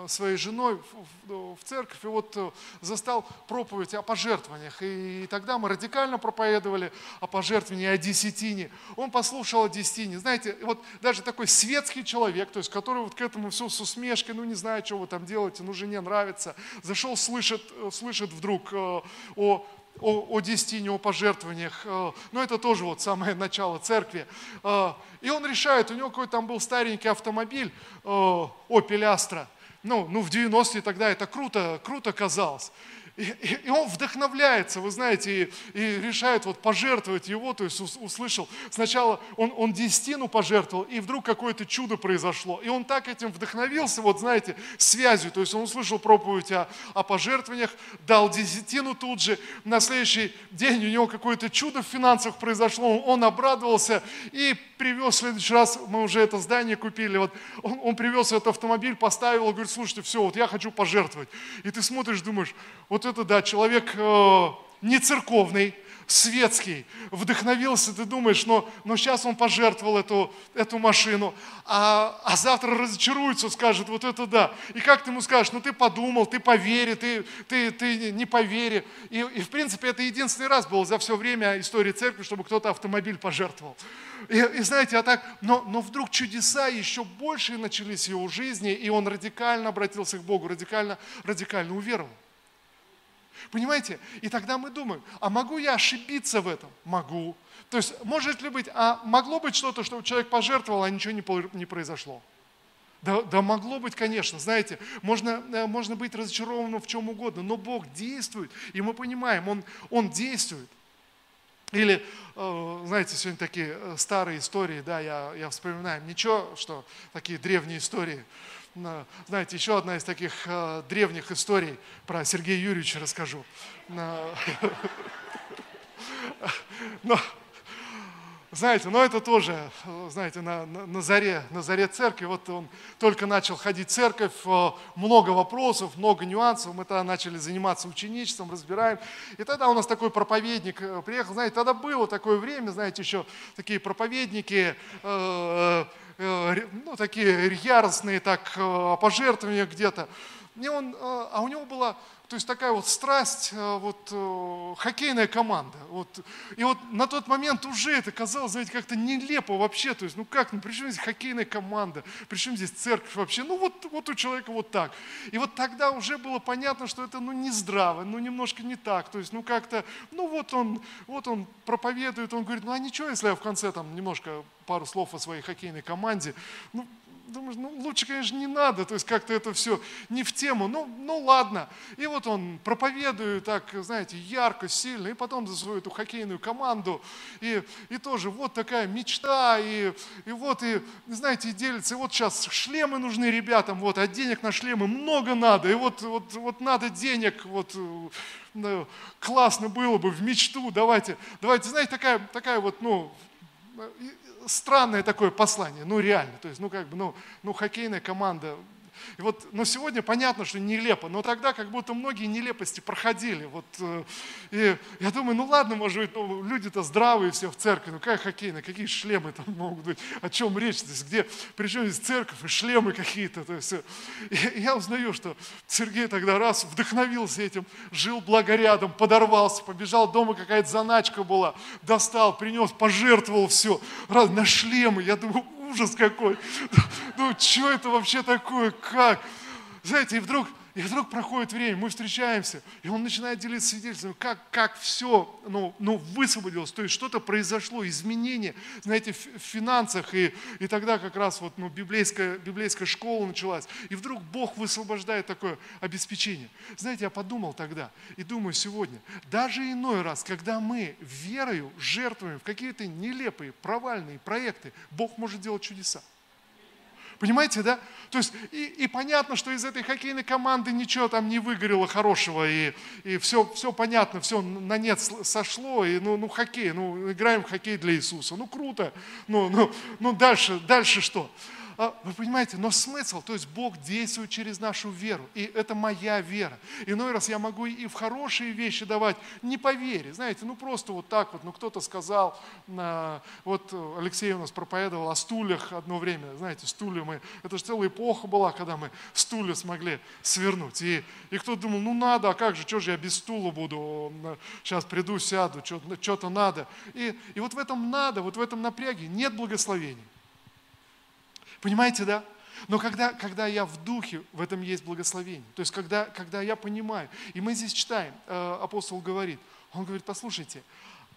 своей женой в, в церковь и вот застал проповедь о пожертвованиях, и, и тогда мы радикально проповедовали о пожертвовании, о десятине, он послушал о десятине, знаете, вот даже такой светский человек, то есть который вот к этому все с усмешкой, ну не знаю, что вы там делаете, ну жене нравится, зашел, слышит, слышит вдруг э, о, о, о десятине, о пожертвованиях. Э, но это тоже вот самое начало церкви. Э, и он решает, у него какой-то там был старенький автомобиль, Opel Astra. Ну, ну в 90-е тогда это круто, круто казалось. И, и, он вдохновляется, вы знаете, и, и решает вот пожертвовать его, то есть услышал, сначала он, он десятину пожертвовал, и вдруг какое-то чудо произошло. И он так этим вдохновился, вот знаете, связью, то есть он услышал проповедь о, о пожертвованиях, дал десятину тут же, на следующий день у него какое-то чудо в финансах произошло, он обрадовался и привез в следующий раз, мы уже это здание купили, вот он, он привез этот автомобиль, поставил, говорит, слушайте, все, вот я хочу пожертвовать. И ты смотришь, думаешь, вот вот это да, человек э, не церковный, светский, вдохновился, ты думаешь, но, но сейчас он пожертвовал эту, эту машину, а, а завтра разочаруется, скажет, вот это да. И как ты ему скажешь, ну ты подумал, ты поверь, ты, ты, ты не повери. И, и в принципе это единственный раз был за все время истории церкви, чтобы кто-то автомобиль пожертвовал. И, и знаете, а так, но, но вдруг чудеса еще больше начались в его жизни, и он радикально обратился к Богу, радикально, радикально уверовал. Понимаете? И тогда мы думаем, а могу я ошибиться в этом? Могу. То есть может ли быть, а могло быть что-то, что человек пожертвовал, а ничего не произошло? Да, да могло быть, конечно, знаете, можно, э, можно быть разочарованным в чем угодно, но Бог действует, и мы понимаем, Он, он действует. Или, э, знаете, сегодня такие э, старые истории, да, я, я вспоминаю, ничего, что такие древние истории, знаете, еще одна из таких э, древних историй про Сергея Юрьевича расскажу. [laughs] Но, знаете, но это тоже, знаете, на, на, на, заре, на заре церкви, вот он только начал ходить в церковь, э, много вопросов, много нюансов, мы тогда начали заниматься ученичеством, разбираем. И тогда у нас такой проповедник э, приехал, знаете, тогда было такое время, знаете, еще такие проповедники, э, Э, ну, такие яростные так, э, пожертвования где-то. И он, э, а у него была то есть такая вот страсть, э, вот э, хоккейная команда. Вот. И вот на тот момент уже это казалось, знаете, как-то нелепо вообще. То есть, ну как, ну при чем здесь хоккейная команда? При чем здесь церковь вообще? Ну вот, вот у человека вот так. И вот тогда уже было понятно, что это ну не здраво, ну немножко не так. То есть, ну как-то, ну вот он, вот он проповедует, он говорит, ну а ничего, если я в конце там немножко пару слов о своей хоккейной команде. Ну, думаешь, ну лучше, конечно, не надо, то есть как-то это все не в тему, ну, ну ладно. И вот он проповедует так, знаете, ярко, сильно, и потом за свою эту хоккейную команду, и, и тоже вот такая мечта, и, и вот, и, знаете, и делится, и вот сейчас шлемы нужны ребятам, вот, а денег на шлемы много надо, и вот, вот, вот надо денег, вот, классно было бы в мечту, давайте, давайте, знаете, такая, такая вот, ну, странное такое послание, ну реально, то есть, ну как бы, ну, ну хоккейная команда, и вот, но сегодня понятно, что нелепо, но тогда как будто многие нелепости проходили. Вот, э, и я думаю, ну ладно, может быть, ну, люди-то здравые все в церкви, ну какая хоккейная, какие шлемы там [laughs] могут быть, о чем речь, то есть где, причем здесь церковь и шлемы какие-то. То есть, и я узнаю, что Сергей тогда раз вдохновился этим, жил благо рядом, подорвался, побежал дома, какая-то заначка была, достал, принес, пожертвовал все, раз, на шлемы. Я думаю, ужас какой. [laughs] Ну, что это вообще такое? Как? Знаете, и вдруг и вдруг проходит время, мы встречаемся, и он начинает делиться свидетельством, как, как все ну, ну, высвободилось, то есть что-то произошло, изменение, знаете, в, финансах, и, и тогда как раз вот, ну, библейская, библейская школа началась, и вдруг Бог высвобождает такое обеспечение. Знаете, я подумал тогда, и думаю сегодня, даже иной раз, когда мы верою жертвуем в какие-то нелепые, провальные проекты, Бог может делать чудеса. Понимаете, да? То есть, и, и понятно, что из этой хоккейной команды ничего там не выгорело хорошего, и, и все, все понятно, все на нет сошло, и ну, ну хоккей, ну играем в хоккей для Иисуса, ну круто, ну, ну, ну дальше, дальше что? А, вы понимаете, но смысл, то есть Бог действует через нашу веру, и это моя вера. Иной раз я могу и в хорошие вещи давать, не по вере, знаете, ну просто вот так вот, ну кто-то сказал, вот Алексей у нас проповедовал о стульях одно время, знаете, стулья мы, это же целая эпоха была, когда мы стулья смогли свернуть, и, и кто-то думал, ну надо, а как же, что же я без стула буду, сейчас приду, сяду, что-то надо. И, и вот в этом надо, вот в этом напряге нет благословения. Понимаете, да? Но когда, когда я в духе, в этом есть благословение. То есть, когда, когда я понимаю. И мы здесь читаем, э, апостол говорит, он говорит, послушайте,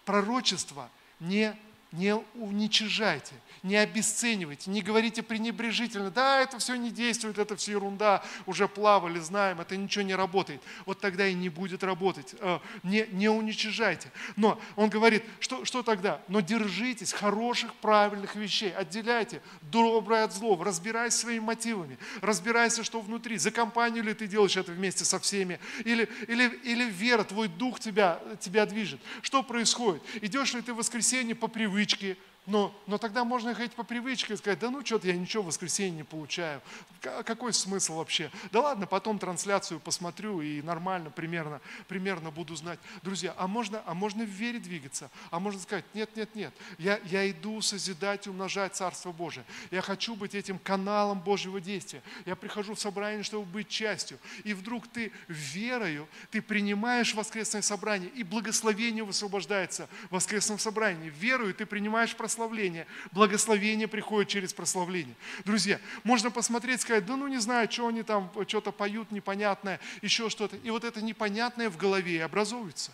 пророчество не не уничижайте, не обесценивайте, не говорите пренебрежительно, да, это все не действует, это все ерунда, уже плавали, знаем, это ничего не работает. Вот тогда и не будет работать. Э, не, не уничижайте. Но он говорит, что, что тогда? Но держитесь хороших, правильных вещей, отделяйте доброе от злого, разбирайся своими мотивами, разбирайся, что внутри, за компанию ли ты делаешь это вместе со всеми, или, или, или вера, твой дух тебя, тебя движет. Что происходит? Идешь ли ты в воскресенье по привычке, привычки, но, но тогда можно ходить по привычке и сказать, да ну что-то я ничего в воскресенье не получаю. Какой смысл вообще? Да ладно, потом трансляцию посмотрю и нормально примерно, примерно буду знать. Друзья, а можно, а можно в вере двигаться? А можно сказать, нет, нет, нет, я, я иду созидать и умножать Царство Божие. Я хочу быть этим каналом Божьего действия. Я прихожу в собрание, чтобы быть частью. И вдруг ты верою, ты принимаешь воскресное собрание, и благословение высвобождается в воскресном собрании. Верою ты принимаешь прославление прославление. Благословение приходит через прославление. Друзья, можно посмотреть, сказать, да ну не знаю, что они там что-то поют непонятное, еще что-то. И вот это непонятное в голове образуется.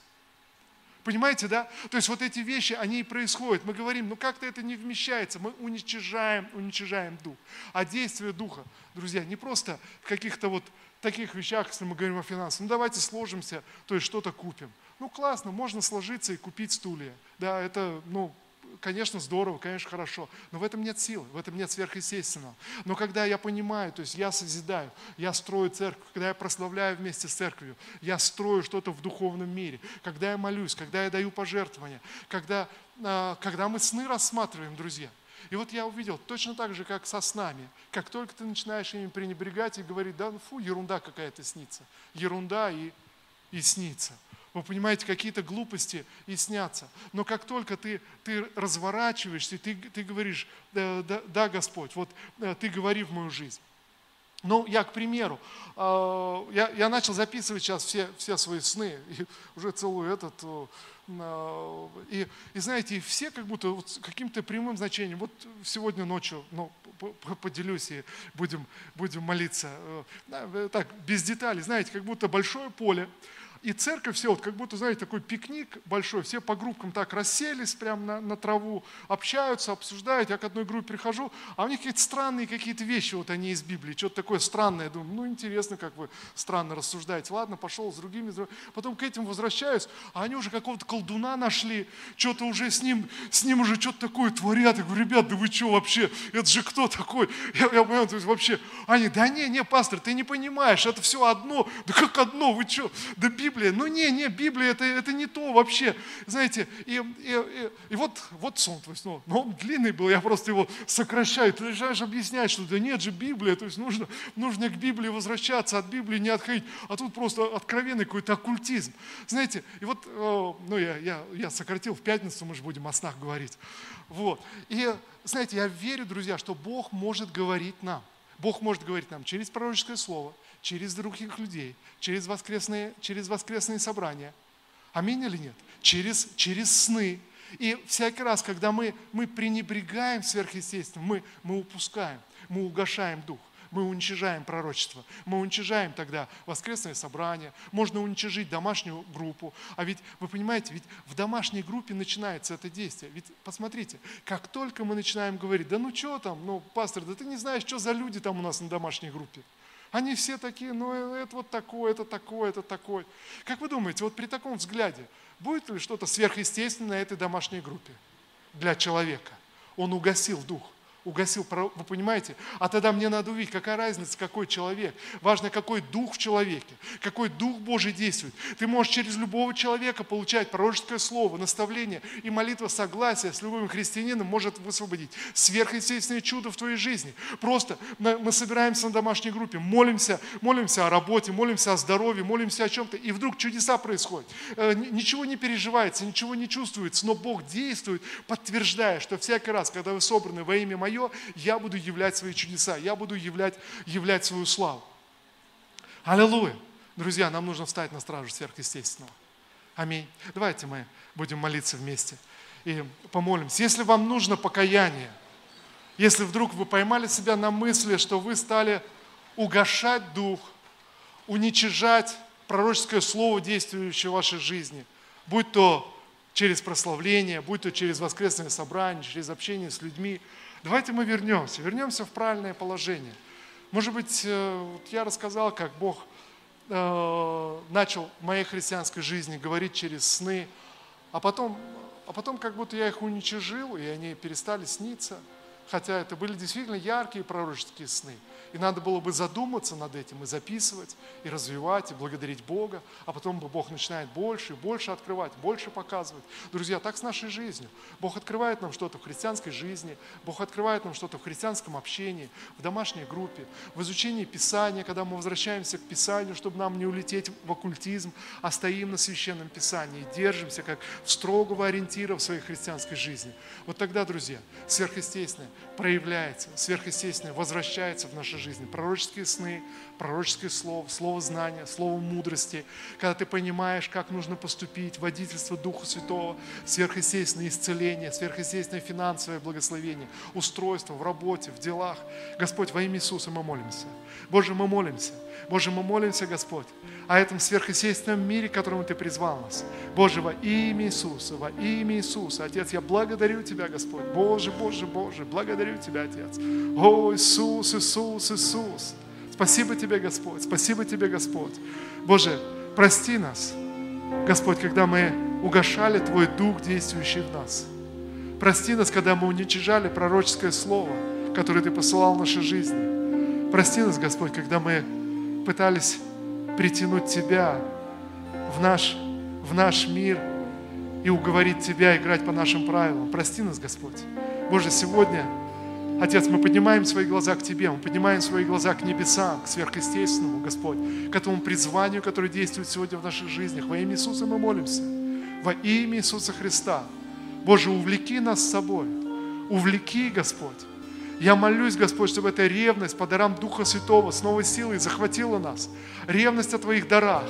Понимаете, да? То есть вот эти вещи, они и происходят. Мы говорим, ну как-то это не вмещается. Мы уничижаем, уничижаем дух. А действие духа, друзья, не просто в каких-то вот таких вещах, если мы говорим о финансах. Ну давайте сложимся, то есть что-то купим. Ну классно, можно сложиться и купить стулья. Да, это, ну, конечно, здорово, конечно, хорошо, но в этом нет силы, в этом нет сверхъестественного. Но когда я понимаю, то есть я созидаю, я строю церковь, когда я прославляю вместе с церковью, я строю что-то в духовном мире, когда я молюсь, когда я даю пожертвования, когда, а, когда мы сны рассматриваем, друзья. И вот я увидел, точно так же, как со снами, как только ты начинаешь ими пренебрегать и говорить, да, ну фу, ерунда какая-то снится, ерунда и, и снится. Вы понимаете, какие-то глупости и снятся. Но как только ты, ты разворачиваешься, ты, ты говоришь, да, да, да, Господь, вот э, ты говори в мою жизнь. Ну, я, к примеру, э, я, я начал записывать сейчас все, все свои сны, и уже целую этот, э, и, и знаете, все как будто вот каким-то прямым значением, вот сегодня ночью, ну, поделюсь и будем, будем молиться, так, без деталей, знаете, как будто большое поле, и церковь все, вот как будто, знаете, такой пикник большой, все по группкам так расселись прямо на, на траву, общаются, обсуждают. Я к одной группе прихожу, а у них какие-то странные какие-то вещи, вот они из Библии, что-то такое странное. Я думаю, ну интересно, как вы странно рассуждаете. Ладно, пошел с другими. С другими. Потом к этим возвращаюсь, а они уже какого-то колдуна нашли, что-то уже с ним, с ним уже что-то такое творят. Я говорю, ребят, да вы что вообще, это же кто такой? Я, я понимаю, то есть вообще, они, да не, не, пастор, ты не понимаешь, это все одно. Да как одно, вы что? Да Библия Библия. Ну не, не, Библия это, это не то вообще. Знаете, и, и, и, и вот, вот сон, то есть, ну, но он длинный был, я просто его сокращаю. Ты начинаешь объяснять, что да нет же Библия, то есть нужно, нужно к Библии возвращаться, от Библии не отходить. А тут просто откровенный какой-то оккультизм. Знаете, и вот, э, ну я, я, я сократил в пятницу, мы же будем о снах говорить. Вот. И знаете, я верю, друзья, что Бог может говорить нам. Бог может говорить нам через пророческое слово, через других людей, через воскресные, через воскресные собрания. Аминь или нет? Через, через сны. И всякий раз, когда мы, мы пренебрегаем сверхъестественным, мы, мы упускаем, мы угошаем дух мы уничижаем пророчество, мы уничижаем тогда воскресное собрание, можно уничижить домашнюю группу. А ведь, вы понимаете, ведь в домашней группе начинается это действие. Ведь посмотрите, как только мы начинаем говорить, да ну что там, ну пастор, да ты не знаешь, что за люди там у нас на домашней группе. Они все такие, ну э, это вот такое, это такое, это такое. Как вы думаете, вот при таком взгляде, будет ли что-то сверхъестественное этой домашней группе для человека? Он угасил дух, угасил. Вы понимаете? А тогда мне надо увидеть, какая разница, какой человек. Важно, какой дух в человеке, какой дух Божий действует. Ты можешь через любого человека получать пророческое слово, наставление и молитва согласия с любым христианином может высвободить сверхъестественное чудо в твоей жизни. Просто мы собираемся на домашней группе, молимся, молимся о работе, молимся о здоровье, молимся о чем-то, и вдруг чудеса происходят. Э, ничего не переживается, ничего не чувствуется, но Бог действует, подтверждая, что всякий раз, когда вы собраны во имя Мое, мое, я буду являть свои чудеса, я буду являть, являть свою славу. Аллилуйя! Друзья, нам нужно встать на стражу сверхъестественного. Аминь. Давайте мы будем молиться вместе и помолимся. Если вам нужно покаяние, если вдруг вы поймали себя на мысли, что вы стали угошать дух, уничижать пророческое слово, действующее в вашей жизни, будь то через прославление, будь то через воскресное собрание, через общение с людьми, Давайте мы вернемся, вернемся в правильное положение. Может быть, э, я рассказал, как Бог э, начал в моей христианской жизни говорить через сны, а потом, а потом как будто я их уничижил, и они перестали сниться, хотя это были действительно яркие пророческие сны – и надо было бы задуматься над этим и записывать, и развивать, и благодарить Бога. А потом бы Бог начинает больше и больше открывать, больше показывать. Друзья, так с нашей жизнью. Бог открывает нам что-то в христианской жизни, Бог открывает нам что-то в христианском общении, в домашней группе, в изучении Писания, когда мы возвращаемся к Писанию, чтобы нам не улететь в оккультизм, а стоим на Священном Писании и держимся как строгого ориентира в своей христианской жизни. Вот тогда, друзья, сверхъестественное проявляется, сверхъестественное возвращается в нашу жизнь жизни. Пророческие сны, пророческое слово, слово знания, слово мудрости. Когда ты понимаешь, как нужно поступить, водительство Духа Святого, сверхъестественное исцеление, сверхъестественное финансовое благословение, устройство в работе, в делах. Господь, во имя Иисуса мы молимся. Боже, мы молимся. Боже, мы молимся, Господь, о этом сверхъестественном мире, к которому Ты призвал нас. Боже, во имя Иисуса, во имя Иисуса. Отец, я благодарю Тебя, Господь. Боже, Боже, Боже, благодарю Тебя, Отец. О, Иисус, Иисус, Иисус. Спасибо Тебе, Господь. Спасибо Тебе, Господь. Боже, прости нас, Господь, когда мы угошали Твой Дух, действующий в нас. Прости нас, когда мы уничижали пророческое слово, которое Ты посылал в нашей жизни. Прости нас, Господь, когда мы пытались притянуть Тебя в наш, в наш мир и уговорить Тебя играть по нашим правилам. Прости нас, Господь. Боже, сегодня, Отец, мы поднимаем свои глаза к Тебе, мы поднимаем свои глаза к небесам, к сверхъестественному, Господь, к этому призванию, которое действует сегодня в наших жизнях. Во имя Иисуса мы молимся. Во имя Иисуса Христа. Боже, увлеки нас с собой. Увлеки, Господь. Я молюсь, Господь, чтобы эта ревность по дарам Духа Святого с новой силой захватила нас. Ревность о Твоих дарах.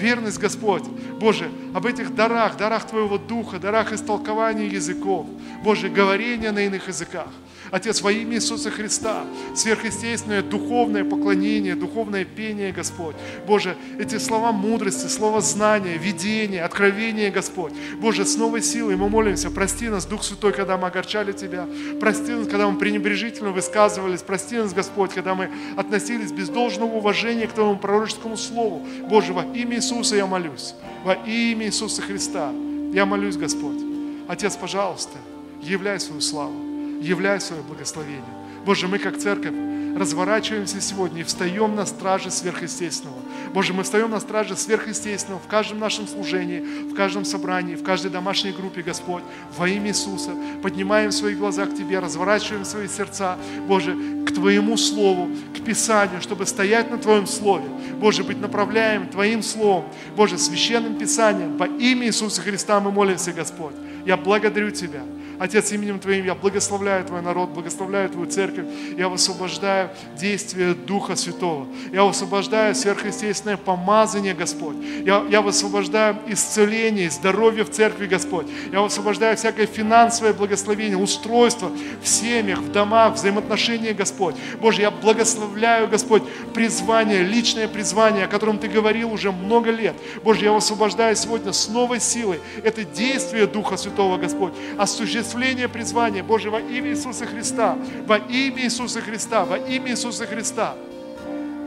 Верность, Господь, Боже, об этих дарах, дарах Твоего Духа, дарах истолкования языков. Боже, говорения на иных языках. Отец, во имя Иисуса Христа, сверхъестественное духовное поклонение, духовное пение, Господь. Боже, эти слова мудрости, слова знания, видения, откровения, Господь. Боже, с новой силой мы молимся, прости нас, Дух Святой, когда мы огорчали Тебя, прости нас, когда мы пренебрежительно высказывались, прости нас, Господь, когда мы относились без должного уважения к Твоему пророческому слову. Боже, во имя Иисуса я молюсь, во имя Иисуса Христа я молюсь, Господь. Отец, пожалуйста, являй свою славу являй свое благословение. Боже, мы как церковь разворачиваемся сегодня и встаем на страже сверхъестественного. Боже, мы встаем на страже сверхъестественного в каждом нашем служении, в каждом собрании, в каждой домашней группе, Господь, во имя Иисуса. Поднимаем свои глаза к Тебе, разворачиваем свои сердца, Боже, к Твоему Слову, к Писанию, чтобы стоять на Твоем Слове. Боже, быть направляем Твоим Словом, Боже, священным Писанием. Во имя Иисуса Христа мы молимся, Господь. Я благодарю Тебя. Отец, именем Твоим я благословляю Твой народ, благословляю Твою церковь. Я высвобождаю действие Духа Святого. Я высвобождаю сверхъестественное помазание, Господь. Я, я высвобождаю исцеление, здоровье в церкви, Господь. Я высвобождаю всякое финансовое благословение, устройство в семьях, в домах, взаимоотношения, Господь. Боже, я благословляю, Господь, призвание, личное призвание, о котором Ты говорил уже много лет. Боже, я высвобождаю сегодня с новой силой это действие Духа Святого, Господь, осуществление осуществление призвания Божьего во имя Иисуса Христа, во имя Иисуса Христа, во имя Иисуса Христа.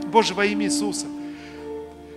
Боже, во имя Иисуса.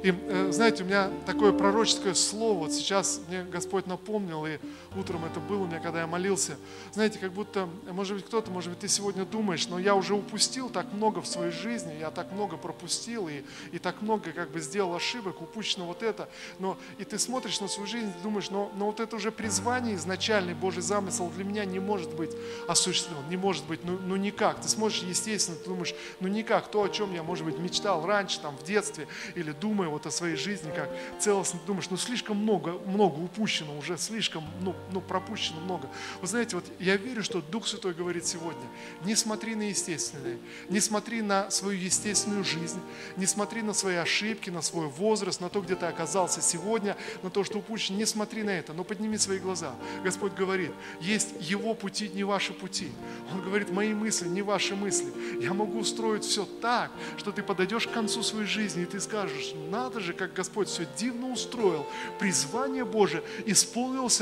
И э, знаете, у меня такое пророческое слово, вот сейчас мне Господь напомнил, и утром это было у меня, когда я молился. Знаете, как будто, может быть, кто-то, может быть, ты сегодня думаешь, но я уже упустил так много в своей жизни, я так много пропустил, и, и так много как бы сделал ошибок, упущено вот это. Но и ты смотришь на свою жизнь, думаешь, но, но вот это уже призвание, изначальный Божий замысел для меня не может быть осуществлен, не может быть, ну, ну никак. Ты смотришь, естественно, ты думаешь, ну никак, то, о чем я, может быть, мечтал раньше, там, в детстве, или думаю вот о своей жизни, как целостно думаешь, ну слишком много, много упущено уже, слишком, ну, ну пропущено много. Вы знаете, вот я верю, что Дух Святой говорит сегодня, не смотри на естественное, не смотри на свою естественную жизнь, не смотри на свои ошибки, на свой возраст, на то, где ты оказался сегодня, на то, что упущено, не смотри на это, но подними свои глаза. Господь говорит, есть Его пути, не ваши пути. Он говорит, мои мысли, не ваши мысли. Я могу устроить все так, что ты подойдешь к концу своей жизни, и ты скажешь, на надо же, как Господь все дивно устроил. Призвание Божие исполнилось,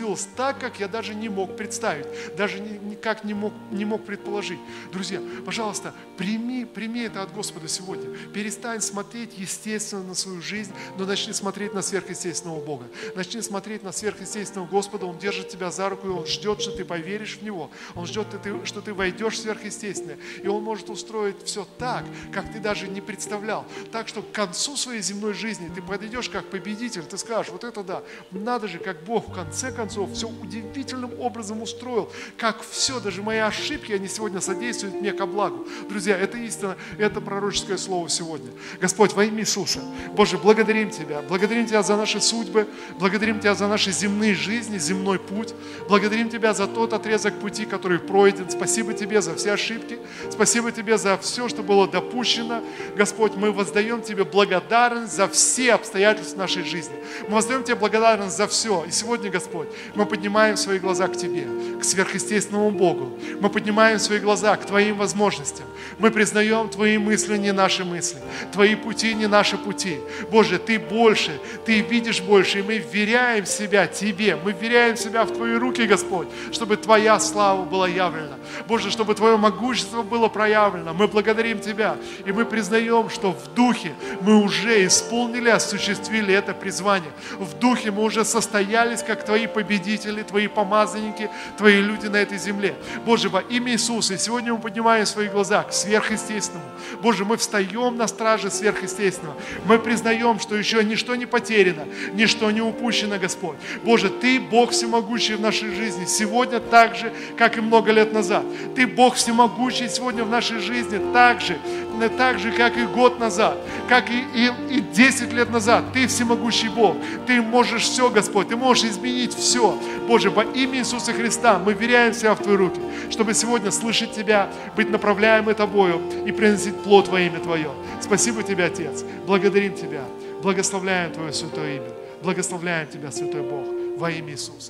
осуществилось так, как я даже не мог представить, даже никак не мог, не мог предположить. Друзья, пожалуйста, прими, прими это от Господа сегодня. Перестань смотреть естественно на свою жизнь, но начни смотреть на сверхъестественного Бога. Начни смотреть на сверхъестественного Господа. Он держит тебя за руку, и Он ждет, что ты поверишь в Него. Он ждет, что ты войдешь в сверхъестественное. И Он может устроить все так, как ты даже не представлял. Так что к концу своей земной жизни ты подойдешь как победитель, ты скажешь, вот это да, надо же, как Бог в конце концов все удивительным образом устроил, как все, даже мои ошибки, они сегодня содействуют мне ко благу. Друзья, это истина, это пророческое слово сегодня. Господь, во имя Иисуса, Боже, благодарим Тебя, благодарим Тебя за наши судьбы, благодарим Тебя за наши земные жизни, земной путь, благодарим Тебя за тот отрезок пути, который пройден. Спасибо Тебе за все ошибки, спасибо Тебе за все, что было допущено. Господь, мы воздаем Тебе благодарность за все обстоятельства нашей жизни. Мы воздаем Тебе благодарность за все. И сегодня, Господь, мы поднимаем свои глаза к Тебе, к сверхъестественному Богу. Мы поднимаем свои глаза к Твоим возможностям. Мы признаем Твои мысли не наши мысли, Твои пути не наши пути. Боже, Ты больше, Ты видишь больше, и мы вверяем себя Тебе. Мы вверяем себя в Твои руки, Господь, чтобы Твоя слава была явлена. Боже, чтобы Твое могущество было проявлено. Мы благодарим Тебя, и мы признаем, что в Духе мы уже исполнили, осуществили это призвание. В духе мы уже состоялись, как Твои победители, Твои помазанники, Твои люди на этой земле. Боже, во имя Иисуса, и сегодня мы поднимаем свои глаза к сверхъестественному. Боже, мы встаем на страже сверхъестественного. Мы признаем, что еще ничто не потеряно, ничто не упущено, Господь. Боже, Ты Бог всемогущий в нашей жизни, сегодня так же, как и много лет назад. Ты Бог всемогущий сегодня в нашей жизни так же, так же, как и год назад, как и, и, и 10 лет назад. Ты всемогущий Бог. Ты можешь все, Господь. Ты можешь изменить все. Боже, во имя Иисуса Христа мы веряем себя в Твои руки, чтобы сегодня слышать Тебя, быть направляемы Тобою и приносить плод во имя Твое. Спасибо Тебе, Отец. Благодарим Тебя. Благословляем Твое святое имя. Благословляем Тебя, Святой Бог, во имя Иисуса.